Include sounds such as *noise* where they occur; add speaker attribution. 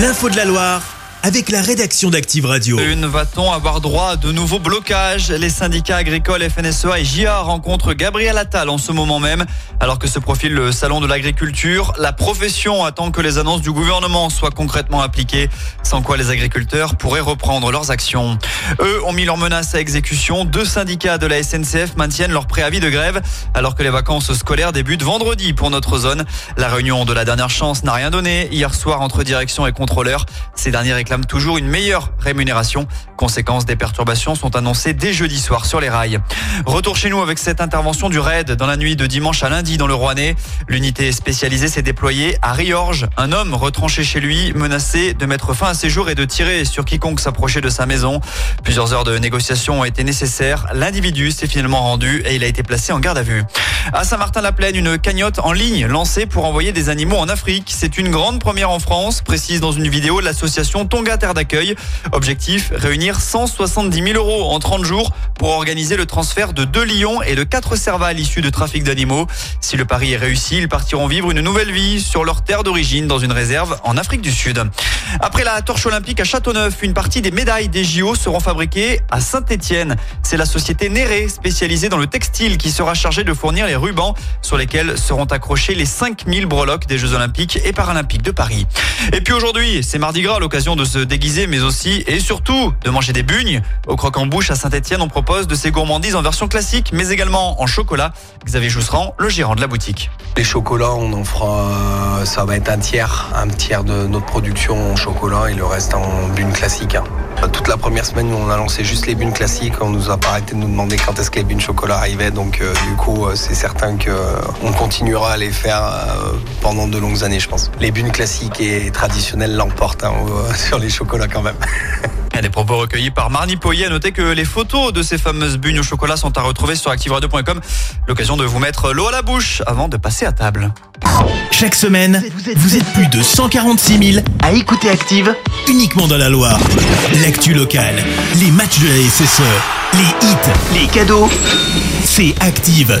Speaker 1: L'info de la Loire avec la rédaction d'Active Radio.
Speaker 2: Une va-t-on avoir droit à de nouveaux blocages? Les syndicats agricoles FNSEA et JA rencontrent Gabriel Attal en ce moment même. Alors que se profile le salon de l'agriculture, la profession attend que les annonces du gouvernement soient concrètement appliquées, sans quoi les agriculteurs pourraient reprendre leurs actions. Eux ont mis leurs menaces à exécution. Deux syndicats de la SNCF maintiennent leur préavis de grève, alors que les vacances scolaires débutent vendredi pour notre zone. La réunion de la dernière chance n'a rien donné. Hier soir, entre direction et contrôleurs, ces derniers réclament toujours une meilleure rémunération. Conséquence des perturbations sont annoncées dès jeudi soir sur les rails. Retour chez nous avec cette intervention du RAID dans la nuit de dimanche à lundi dans le Rouennais. L'unité spécialisée s'est déployée à Riorges. Un homme retranché chez lui, menacé de mettre fin à ses jours et de tirer sur quiconque s'approchait de sa maison. Plusieurs heures de négociations ont été nécessaires. L'individu s'est finalement rendu et il a été placé en garde à vue. À Saint-Martin-la-Plaine, une cagnotte en ligne lancée pour envoyer des animaux en Afrique. C'est une grande première en France, précise dans une vidéo l'association Tonga Terre d'accueil. Objectif, réunir 170 000 euros en 30 jours pour organiser le transfert de deux lions et de quatre cervales issus de trafic d'animaux. Si le pari est réussi, ils partiront vivre une nouvelle vie sur leur terre d'origine dans une réserve en Afrique du Sud. Après la torche olympique à Châteauneuf, une partie des médailles des JO seront fabriquées à Saint-Étienne. C'est la société Néré, spécialisée dans le textile, qui sera chargée de fournir les rubans sur lesquels seront accrochés les 5000 breloques des Jeux Olympiques et Paralympiques de Paris. Et puis aujourd'hui, c'est Mardi Gras, l'occasion de se déguiser, mais aussi et surtout de manger des bugnes. Au croque-en-bouche à Saint-Etienne, on propose de ces gourmandises en version classique, mais également en chocolat. Xavier Jousserand, le gérant de la boutique.
Speaker 3: Les chocolats, on en fera, ça va être un tiers, un tiers de notre production en chocolat et le reste en bune classique. Hein. Toute la première semaine, on a lancé juste les bunes classiques. On nous a pas arrêté de nous demander quand est-ce que les bunes chocolat arrivaient. Donc, euh, du coup, euh, c'est certain que euh, on continuera à les faire pendant de longues années, je pense. Les bunes classiques et traditionnelles l'emportent hein, *laughs* sur les chocolats quand même. *laughs*
Speaker 2: Des propos recueillis par Marnie Poyer. À noter que les photos de ces fameuses bugnes au chocolat sont à retrouver sur activeradio.com. L'occasion de vous mettre l'eau à la bouche avant de passer à table.
Speaker 1: Chaque semaine, vous êtes plus de 146 000 à écouter Active uniquement dans la Loire. L'actu locale, les matchs de la SSE, les hits, les cadeaux, c'est Active.